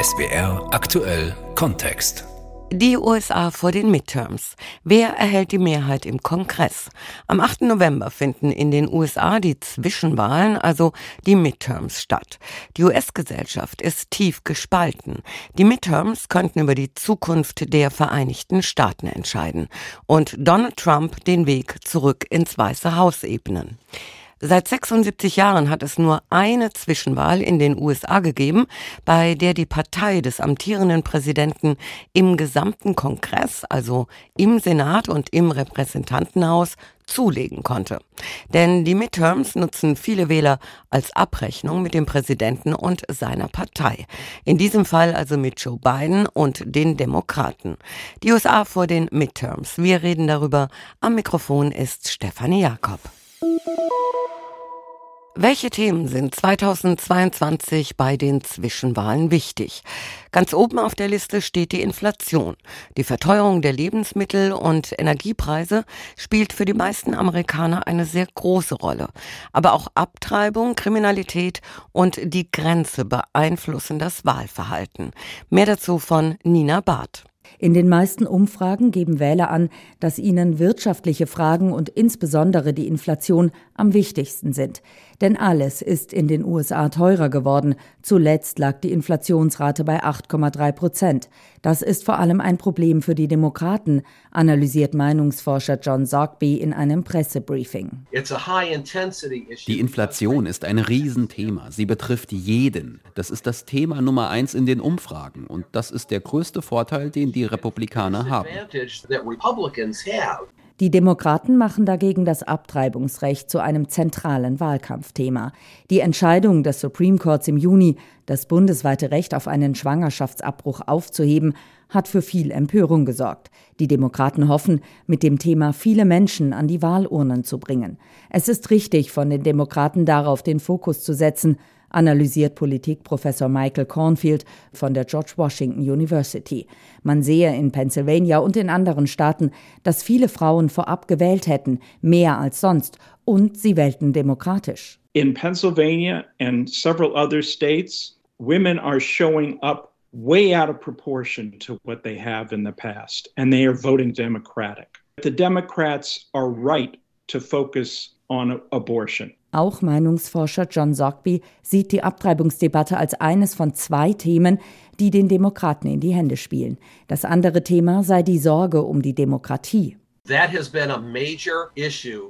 SBR aktuell Kontext. Die USA vor den Midterms. Wer erhält die Mehrheit im Kongress? Am 8. November finden in den USA die Zwischenwahlen, also die Midterms, statt. Die US-Gesellschaft ist tief gespalten. Die Midterms könnten über die Zukunft der Vereinigten Staaten entscheiden und Donald Trump den Weg zurück ins Weiße Haus ebnen. Seit 76 Jahren hat es nur eine Zwischenwahl in den USA gegeben, bei der die Partei des amtierenden Präsidenten im gesamten Kongress, also im Senat und im Repräsentantenhaus, zulegen konnte. Denn die Midterms nutzen viele Wähler als Abrechnung mit dem Präsidenten und seiner Partei. In diesem Fall also mit Joe Biden und den Demokraten. Die USA vor den Midterms. Wir reden darüber. Am Mikrofon ist Stefanie Jakob. Welche Themen sind 2022 bei den Zwischenwahlen wichtig? Ganz oben auf der Liste steht die Inflation. Die Verteuerung der Lebensmittel und Energiepreise spielt für die meisten Amerikaner eine sehr große Rolle. Aber auch Abtreibung, Kriminalität und die Grenze beeinflussen das Wahlverhalten. Mehr dazu von Nina Barth. In den meisten Umfragen geben Wähler an, dass ihnen wirtschaftliche Fragen und insbesondere die Inflation am wichtigsten sind. Denn alles ist in den USA teurer geworden. Zuletzt lag die Inflationsrate bei 8,3 Prozent. Das ist vor allem ein Problem für die Demokraten, analysiert Meinungsforscher John Zogby in einem Pressebriefing. Die Inflation ist ein Riesenthema. Sie betrifft jeden. Das ist das Thema Nummer eins in den Umfragen. Und das ist der größte Vorteil, den die Republikaner haben. Die Demokraten machen dagegen das Abtreibungsrecht zu einem zentralen Wahlkampfthema. Die Entscheidung des Supreme Courts im Juni, das bundesweite Recht auf einen Schwangerschaftsabbruch aufzuheben, hat für viel Empörung gesorgt. Die Demokraten hoffen, mit dem Thema viele Menschen an die Wahlurnen zu bringen. Es ist richtig, von den Demokraten darauf den Fokus zu setzen, analysiert Politikprofessor Michael Cornfield von der George Washington University. Man sehe in Pennsylvania und in anderen Staaten, dass viele Frauen vorab gewählt hätten, mehr als sonst, und sie wählten demokratisch. In Pennsylvania and several other states, women are showing up way out of proportion to what they have in the past, and they are voting Democratic. The Democrats are right to focus on abortion. Auch Meinungsforscher John Zogby sieht die Abtreibungsdebatte als eines von zwei Themen, die den Demokraten in die Hände spielen. Das andere Thema sei die Sorge um die Demokratie.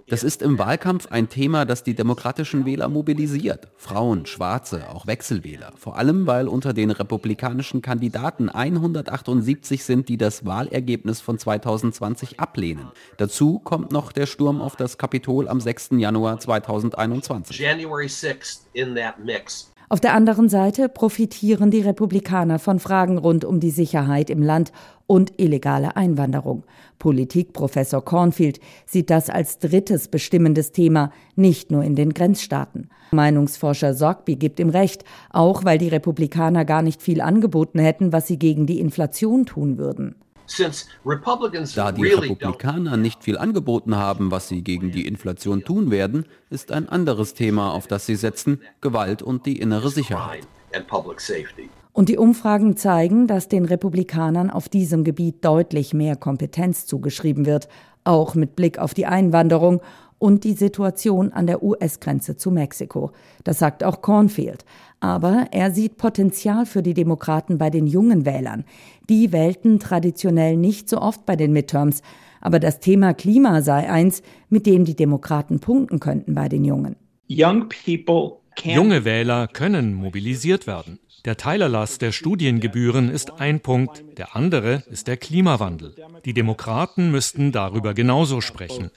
Das ist im Wahlkampf ein Thema, das die demokratischen Wähler mobilisiert. Frauen, Schwarze, auch Wechselwähler. Vor allem, weil unter den republikanischen Kandidaten 178 sind, die das Wahlergebnis von 2020 ablehnen. Dazu kommt noch der Sturm auf das Kapitol am 6. Januar 2021. January 6th in that mix. Auf der anderen Seite profitieren die Republikaner von Fragen rund um die Sicherheit im Land und illegale Einwanderung. Politikprofessor Cornfield sieht das als drittes bestimmendes Thema, nicht nur in den Grenzstaaten. Meinungsforscher Sorgby gibt ihm recht, auch weil die Republikaner gar nicht viel angeboten hätten, was sie gegen die Inflation tun würden. Da die Republikaner nicht viel angeboten haben, was sie gegen die Inflation tun werden, ist ein anderes Thema, auf das sie setzen, Gewalt und die innere Sicherheit. Und die Umfragen zeigen, dass den Republikanern auf diesem Gebiet deutlich mehr Kompetenz zugeschrieben wird, auch mit Blick auf die Einwanderung und die Situation an der US-Grenze zu Mexiko. Das sagt auch Cornfield. Aber er sieht Potenzial für die Demokraten bei den jungen Wählern. Die wählten traditionell nicht so oft bei den Midterms. Aber das Thema Klima sei eins, mit dem die Demokraten punkten könnten bei den Jungen. Junge Wähler können mobilisiert werden. Der Teilerlass der Studiengebühren ist ein Punkt, der andere ist der Klimawandel. Die Demokraten müssten darüber genauso sprechen.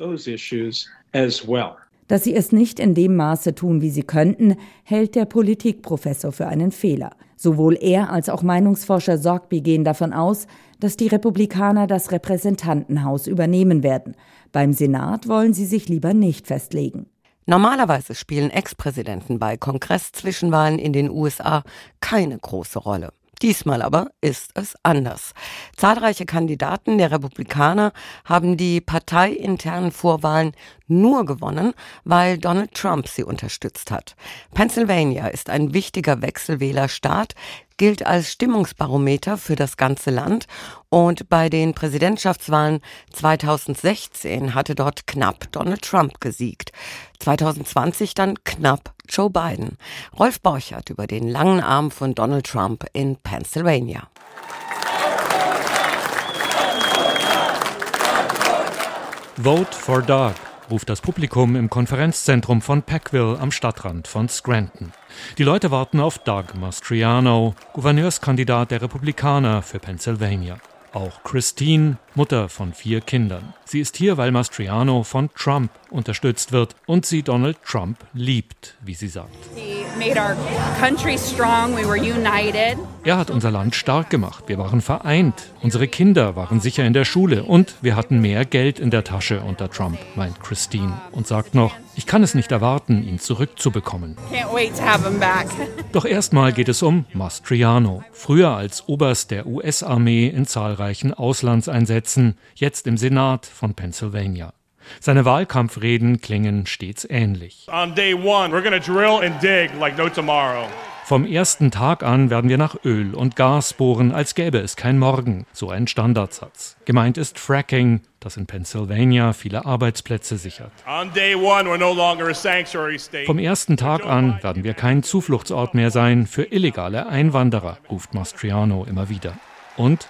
Dass sie es nicht in dem Maße tun, wie sie könnten, hält der Politikprofessor für einen Fehler. Sowohl er als auch Meinungsforscher Sorgby gehen davon aus, dass die Republikaner das Repräsentantenhaus übernehmen werden. Beim Senat wollen sie sich lieber nicht festlegen. Normalerweise spielen Ex-Präsidenten bei Kongress-Zwischenwahlen in den USA keine große Rolle. Diesmal aber ist es anders. Zahlreiche Kandidaten der Republikaner haben die parteiinternen Vorwahlen nur gewonnen, weil Donald Trump sie unterstützt hat. Pennsylvania ist ein wichtiger Wechselwählerstaat, gilt als Stimmungsbarometer für das ganze Land und bei den Präsidentschaftswahlen 2016 hatte dort knapp Donald Trump gesiegt. 2020 dann knapp Joe Biden. Rolf Borchert über den langen Arm von Donald Trump in Pennsylvania. Vote for Doug ruft das Publikum im Konferenzzentrum von Packville am Stadtrand von Scranton. Die Leute warten auf Doug Mastriano, Gouverneurskandidat der Republikaner für Pennsylvania. Auch Christine, Mutter von vier Kindern. Sie ist hier, weil Mastriano von Trump unterstützt wird und sie Donald Trump liebt, wie sie sagt. Er hat unser Land stark gemacht. Wir waren vereint. Unsere Kinder waren sicher in der Schule und wir hatten mehr Geld in der Tasche unter Trump, meint Christine und sagt noch, ich kann es nicht erwarten, ihn zurückzubekommen. Doch erstmal geht es um Mastriano. Früher als Oberst der US-Armee in zahlreichen Auslandseinsätzen, jetzt im Senat von Pennsylvania. Seine Wahlkampfreden klingen stets ähnlich. Vom ersten Tag an werden wir nach Öl und Gas bohren, als gäbe es kein Morgen. So ein Standardsatz. Gemeint ist Fracking, das in Pennsylvania viele Arbeitsplätze sichert. Vom ersten Tag an werden wir kein Zufluchtsort mehr sein für illegale Einwanderer, ruft Mastriano immer wieder. Und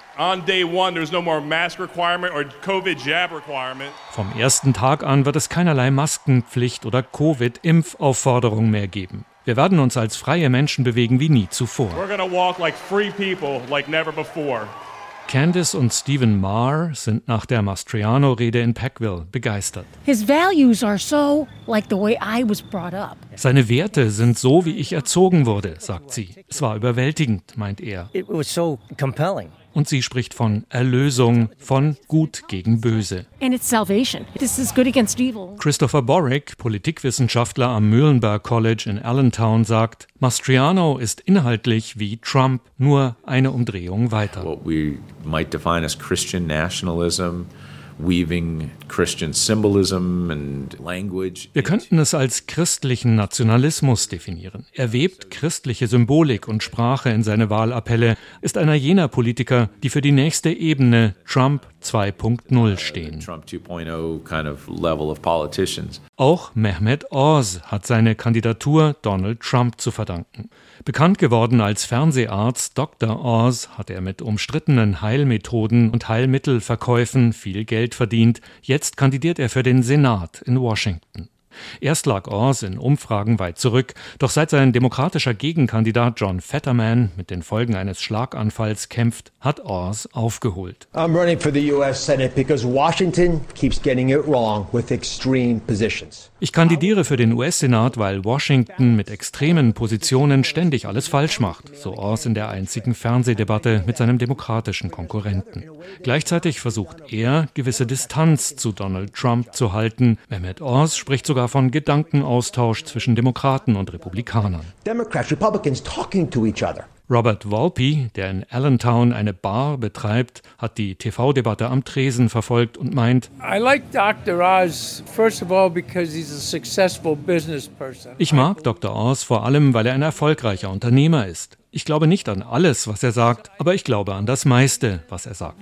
vom ersten Tag an wird es keinerlei Maskenpflicht oder Covid-Impfaufforderung mehr geben. Wir werden uns als freie Menschen bewegen wie nie zuvor. Candice und Stephen Marr sind nach der Mastriano-Rede in Packville begeistert. Seine Werte sind so, wie ich erzogen wurde, sagt sie. Es war überwältigend, meint er. It was so compelling und sie spricht von Erlösung, von Gut gegen Böse. Christopher Borick, Politikwissenschaftler am Muhlenberg College in Allentown, sagt, Mastriano ist inhaltlich wie Trump, nur eine Umdrehung weiter. What we might define as Christian nationalism Wir könnten es als christlichen Nationalismus definieren. Er webt christliche Symbolik und Sprache in seine Wahlappelle, ist einer jener Politiker, die für die nächste Ebene Trump 2.0 stehen. Auch Mehmet Oz hat seine Kandidatur Donald Trump zu verdanken. Bekannt geworden als Fernseharzt Dr. Oz hat er mit umstrittenen Heilmethoden und Heilmittelverkäufen viel Geld verdient. Jetzt kandidiert er für den Senat in Washington. Erst lag Oz in Umfragen weit zurück, doch seit sein demokratischer Gegenkandidat John Fetterman mit den Folgen eines Schlaganfalls kämpft, hat Oz aufgeholt. I'm running for the US Senate because Washington keeps getting it wrong with extreme positions. Ich kandidiere für den US-Senat, weil Washington mit extremen Positionen ständig alles falsch macht, so Oz in der einzigen Fernsehdebatte mit seinem demokratischen Konkurrenten. Gleichzeitig versucht er, gewisse Distanz zu Donald Trump zu halten. Mehmet Oz spricht sogar von Gedankenaustausch zwischen Demokraten und Republikanern. Democrats, Republicans talking to each other. Robert Volpe, der in Allentown eine Bar betreibt, hat die TV-Debatte am Tresen verfolgt und meint, ich mag Dr. Oz vor allem, weil er ein erfolgreicher Unternehmer ist. Ich glaube nicht an alles, was er sagt, aber ich glaube an das meiste, was er sagt.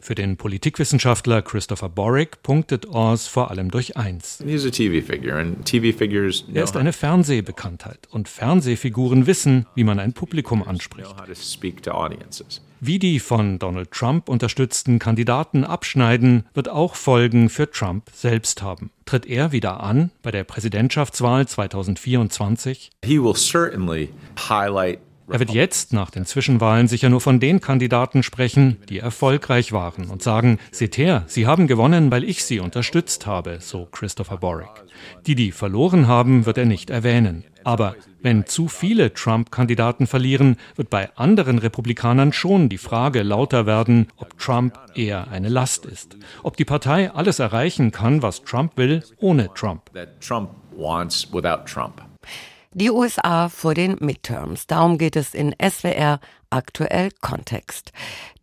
Für den Politikwissenschaftler Christopher Borick punktet Oz vor allem durch eins. Er ist eine Fernsehbekanntheit und Fernsehfiguren wissen, wie man ein Publikum anspricht. Wie die von Donald Trump unterstützten Kandidaten abschneiden, wird auch Folgen für Trump selbst haben. Tritt er wieder an bei der Präsidentschaftswahl 2024? He will certainly highlight er wird jetzt nach den Zwischenwahlen sicher nur von den Kandidaten sprechen, die erfolgreich waren und sagen, seht her, sie haben gewonnen, weil ich sie unterstützt habe, so Christopher Borick. Die, die verloren haben, wird er nicht erwähnen. Aber wenn zu viele Trump-Kandidaten verlieren, wird bei anderen Republikanern schon die Frage lauter werden, ob Trump eher eine Last ist. Ob die Partei alles erreichen kann, was Trump will, ohne Trump. Die USA vor den Midterms. Darum geht es in SWR aktuell Kontext.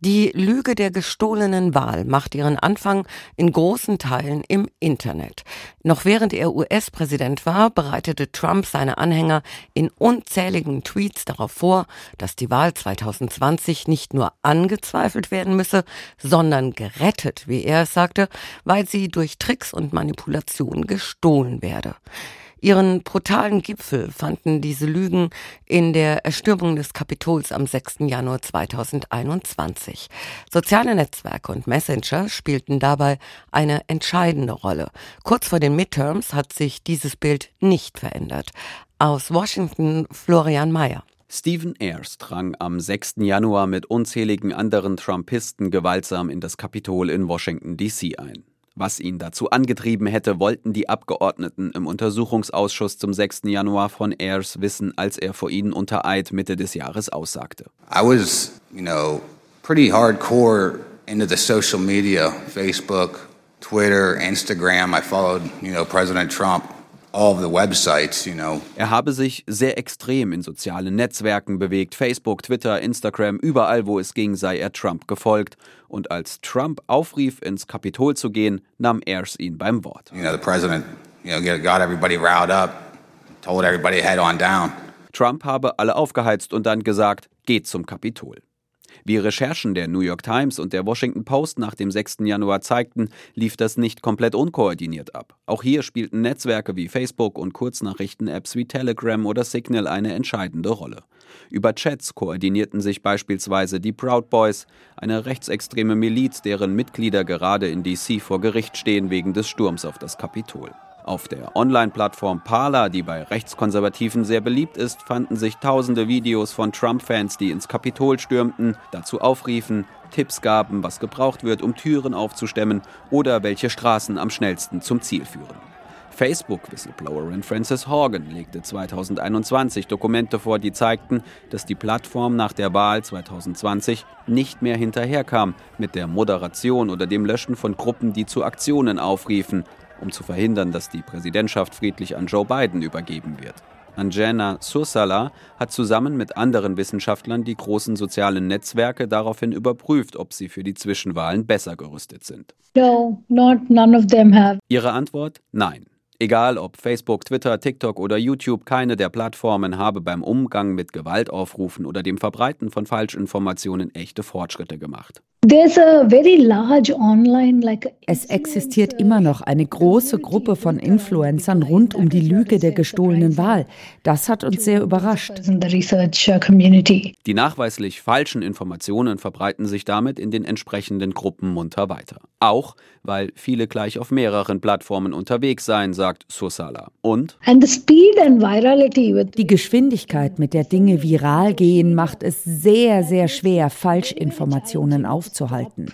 Die Lüge der gestohlenen Wahl macht ihren Anfang in großen Teilen im Internet. Noch während er US-Präsident war, bereitete Trump seine Anhänger in unzähligen Tweets darauf vor, dass die Wahl 2020 nicht nur angezweifelt werden müsse, sondern gerettet, wie er es sagte, weil sie durch Tricks und Manipulation gestohlen werde. Ihren brutalen Gipfel fanden diese Lügen in der Erstürmung des Kapitols am 6. Januar 2021. Soziale Netzwerke und Messenger spielten dabei eine entscheidende Rolle. Kurz vor den Midterms hat sich dieses Bild nicht verändert. Aus Washington Florian Mayer. Stephen Ayers drang am 6. Januar mit unzähligen anderen Trumpisten gewaltsam in das Kapitol in Washington, D.C. ein. Was ihn dazu angetrieben hätte, wollten die Abgeordneten im Untersuchungsausschuss zum 6. Januar von Ayers wissen, als er vor ihnen unter Eid Mitte des Jahres aussagte. I was, you know, pretty hardcore into the social media, Facebook, Twitter, Instagram. I followed, you know, President Trump all the websites, you know. Er habe sich sehr extrem in sozialen Netzwerken bewegt, Facebook, Twitter, Instagram, überall wo es ging, sei er Trump gefolgt. Und als Trump aufrief, ins Kapitol zu gehen, nahm Ayers ihn beim Wort. You know, the president, you know, got everybody riled up, told everybody head on down. Trump habe alle aufgeheizt und dann gesagt, geht zum Kapitol. Wie Recherchen der New York Times und der Washington Post nach dem 6. Januar zeigten, lief das nicht komplett unkoordiniert ab. Auch hier spielten Netzwerke wie Facebook und Kurznachrichten-Apps wie Telegram oder Signal eine entscheidende Rolle. Über Chats koordinierten sich beispielsweise die Proud Boys, eine rechtsextreme Miliz, deren Mitglieder gerade in DC vor Gericht stehen wegen des Sturms auf das Kapitol. Auf der Online-Plattform Parler, die bei Rechtskonservativen sehr beliebt ist, fanden sich tausende Videos von Trump-Fans, die ins Kapitol stürmten, dazu aufriefen, Tipps gaben, was gebraucht wird, um Türen aufzustemmen oder welche Straßen am schnellsten zum Ziel führen. Facebook-Whistleblowerin Frances Horgan legte 2021 Dokumente vor, die zeigten, dass die Plattform nach der Wahl 2020 nicht mehr hinterherkam mit der Moderation oder dem Löschen von Gruppen, die zu Aktionen aufriefen, um zu verhindern, dass die Präsidentschaft friedlich an Joe Biden übergeben wird. Anjana Sursala hat zusammen mit anderen Wissenschaftlern die großen sozialen Netzwerke daraufhin überprüft, ob sie für die Zwischenwahlen besser gerüstet sind. No, not, none of them have. Ihre Antwort? Nein. Egal ob Facebook, Twitter, TikTok oder YouTube, keine der Plattformen habe beim Umgang mit Gewaltaufrufen oder dem Verbreiten von Falschinformationen echte Fortschritte gemacht. Es existiert immer noch eine große Gruppe von Influencern rund um die Lüge der gestohlenen Wahl. Das hat uns sehr überrascht. Die nachweislich falschen Informationen verbreiten sich damit in den entsprechenden Gruppen munter weiter. Auch weil viele gleich auf mehreren Plattformen unterwegs seien, sagt Sursala. Und die Geschwindigkeit, mit der Dinge viral gehen, macht es sehr, sehr schwer, Falschinformationen aufzuhalten.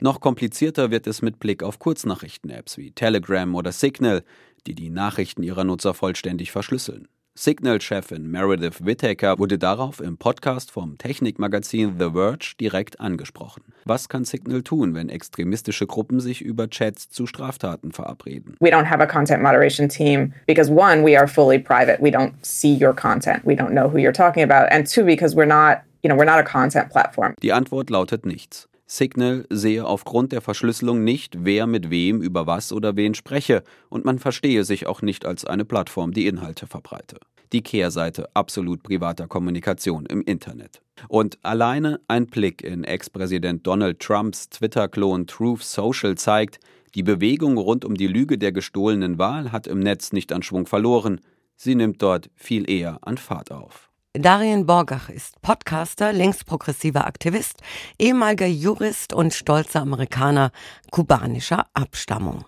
Noch komplizierter wird es mit Blick auf Kurznachrichten-Apps wie Telegram oder Signal, die die Nachrichten ihrer Nutzer vollständig verschlüsseln. Signal-Chefin Meredith Whittaker wurde darauf im Podcast vom Technikmagazin The Verge direkt angesprochen. Was kann Signal tun, wenn extremistische Gruppen sich über Chats zu Straftaten verabreden? We don't have a content moderation team because one, we are fully private. We don't see your content. We don't know who you're talking about. And two, because we're not, you know, we're not a content platform. Die Antwort lautet nichts. Signal sehe aufgrund der Verschlüsselung nicht, wer mit wem über was oder wen spreche, und man verstehe sich auch nicht als eine Plattform, die Inhalte verbreite. Die Kehrseite absolut privater Kommunikation im Internet. Und alleine ein Blick in Ex-Präsident Donald Trumps Twitter-Klon Truth Social zeigt, die Bewegung rund um die Lüge der gestohlenen Wahl hat im Netz nicht an Schwung verloren, sie nimmt dort viel eher an Fahrt auf. Darien Borgach ist Podcaster, linksprogressiver Aktivist, ehemaliger Jurist und stolzer Amerikaner kubanischer Abstammung.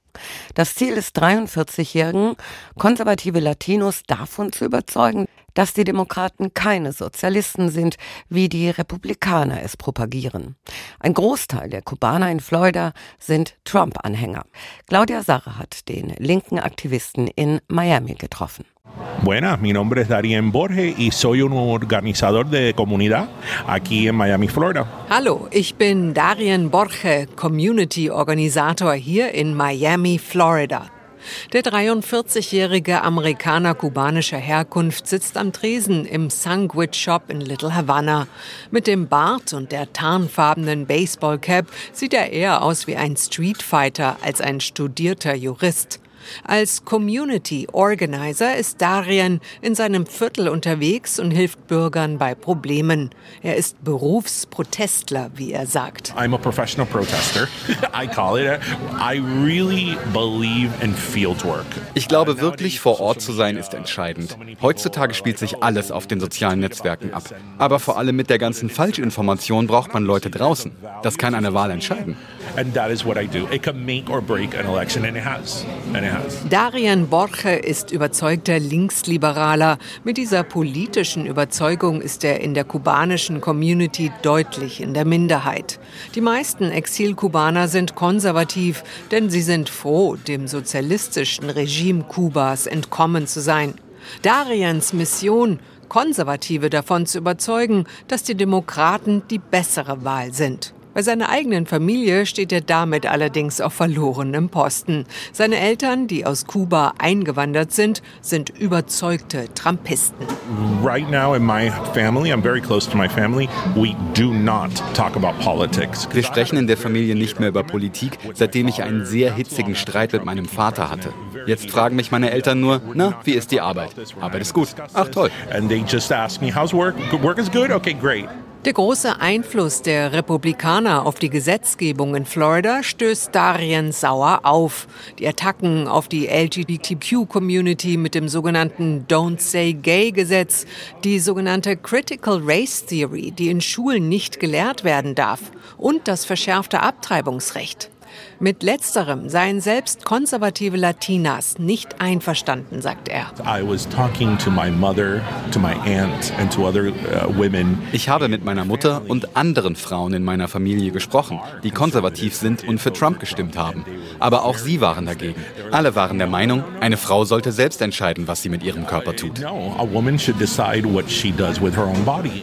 Das Ziel des 43-jährigen konservative Latinos davon zu überzeugen, dass die Demokraten keine Sozialisten sind, wie die Republikaner es propagieren. Ein Großteil der Kubaner in Florida sind Trump-Anhänger. Claudia Sarre hat den linken Aktivisten in Miami getroffen. Buenas, mi nombre es Darien Borges y soy un organizador de comunidad aquí en Miami, Florida. Hallo, ich bin Darien Borge, Community Organisator hier in Miami, Florida. Der 43-jährige Amerikaner kubanischer Herkunft sitzt am Tresen im Sandwich Shop in Little Havana. Mit dem Bart und der tarnfarbenen Baseballcap sieht er eher aus wie ein Streetfighter als ein studierter Jurist. Als Community Organizer ist Darien in seinem Viertel unterwegs und hilft Bürgern bei Problemen. Er ist Berufsprotestler, wie er sagt. I'm a professional protester. I call it. I really believe in field work. Ich glaube wirklich, vor Ort zu sein ist entscheidend. Heutzutage spielt sich alles auf den sozialen Netzwerken ab. Aber vor allem mit der ganzen Falschinformation braucht man Leute draußen. Das kann eine Wahl entscheiden. And that is what I do. It can make or break an election, and it has. And it has. Darian Borche ist überzeugter Linksliberaler. Mit dieser politischen Überzeugung ist er in der kubanischen Community deutlich in der Minderheit. Die meisten Exilkubaner sind konservativ, denn sie sind froh, dem sozialistischen Regime Kubas entkommen zu sein. Darians Mission, Konservative davon zu überzeugen, dass die Demokraten die bessere Wahl sind. Bei seiner eigenen Familie steht er damit allerdings auf verlorenem Posten. Seine Eltern, die aus Kuba eingewandert sind, sind überzeugte Trumpisten. Right now in my family, I'm very close to my family, we do not talk about politics. Wir sprechen in der Familie nicht mehr über Politik, seitdem ich einen sehr hitzigen Streit mit meinem Vater hatte. Jetzt fragen mich meine Eltern nur, na, wie ist die Arbeit? Arbeit ist gut. Ach toll. And they just ask me, how's work? Work is good? Okay, great. Der große Einfluss der Republikaner auf die Gesetzgebung in Florida stößt Darien sauer auf. Die Attacken auf die LGBTQ-Community mit dem sogenannten Don't Say Gay-Gesetz, die sogenannte Critical Race Theory, die in Schulen nicht gelehrt werden darf, und das verschärfte Abtreibungsrecht. Mit letzterem seien selbst konservative Latinas nicht einverstanden, sagt er. Ich habe mit meiner Mutter und anderen Frauen in meiner Familie gesprochen, die konservativ sind und für Trump gestimmt haben. Aber auch sie waren dagegen. Alle waren der Meinung, eine Frau sollte selbst entscheiden, was sie mit ihrem Körper tut.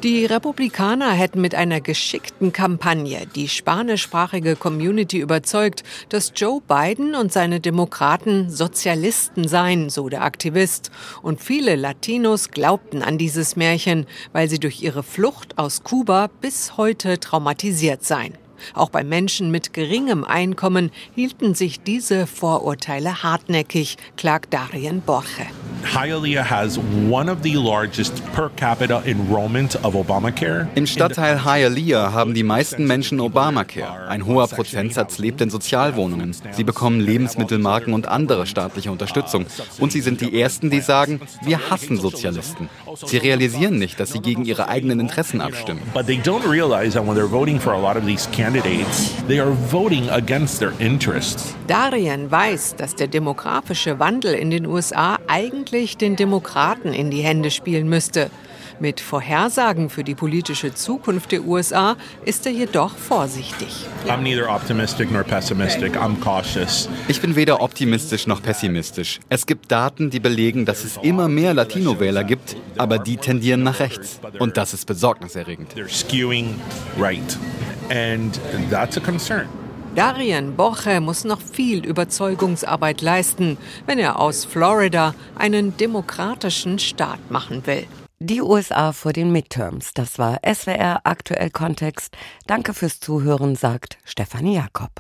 Die Republikaner hätten mit einer geschickten Kampagne die spanischsprachige Community überzeugt, dass Joe Biden und seine Demokraten Sozialisten seien, so der Aktivist. Und viele Latinos glaubten an dieses Märchen, weil sie durch ihre Flucht aus Kuba bis heute traumatisiert seien. Auch bei Menschen mit geringem Einkommen hielten sich diese Vorurteile hartnäckig, klagt Darien Borche. Hialeah has one of the largest per capita enrollment of Obamacare. Im Stadtteil Hialeah haben die meisten Menschen Obamacare. Ein hoher Prozentsatz lebt in Sozialwohnungen. Sie bekommen Lebensmittelmarken und andere staatliche Unterstützung. Und sie sind die Ersten, die sagen, wir hassen Sozialisten. Sie realisieren nicht, dass sie gegen ihre eigenen Interessen abstimmen. But they don't realize that when they're voting for a lot of these candidates, they are voting against their interests. Darien weiß, dass der demografische Wandel in den USA eigentlich den Demokraten in die Hände spielen müsste. Mit Vorhersagen für die politische Zukunft der USA ist er jedoch vorsichtig. I'm neither optimistic nor pessimistic. I'm cautious. Ich bin weder optimistisch noch pessimistisch. Es gibt Daten, die belegen, dass es immer mehr Latino-Wähler gibt, aber die tendieren nach rechts. Und das ist besorgniserregend. They're skewing right. And that's a concern. Darien Boche muss noch viel Überzeugungsarbeit leisten, wenn er aus Florida einen demokratischen Staat machen will. Die USA vor den Midterms. Das war SWR aktuell Kontext. Danke fürs Zuhören, sagt Stefanie Jakob.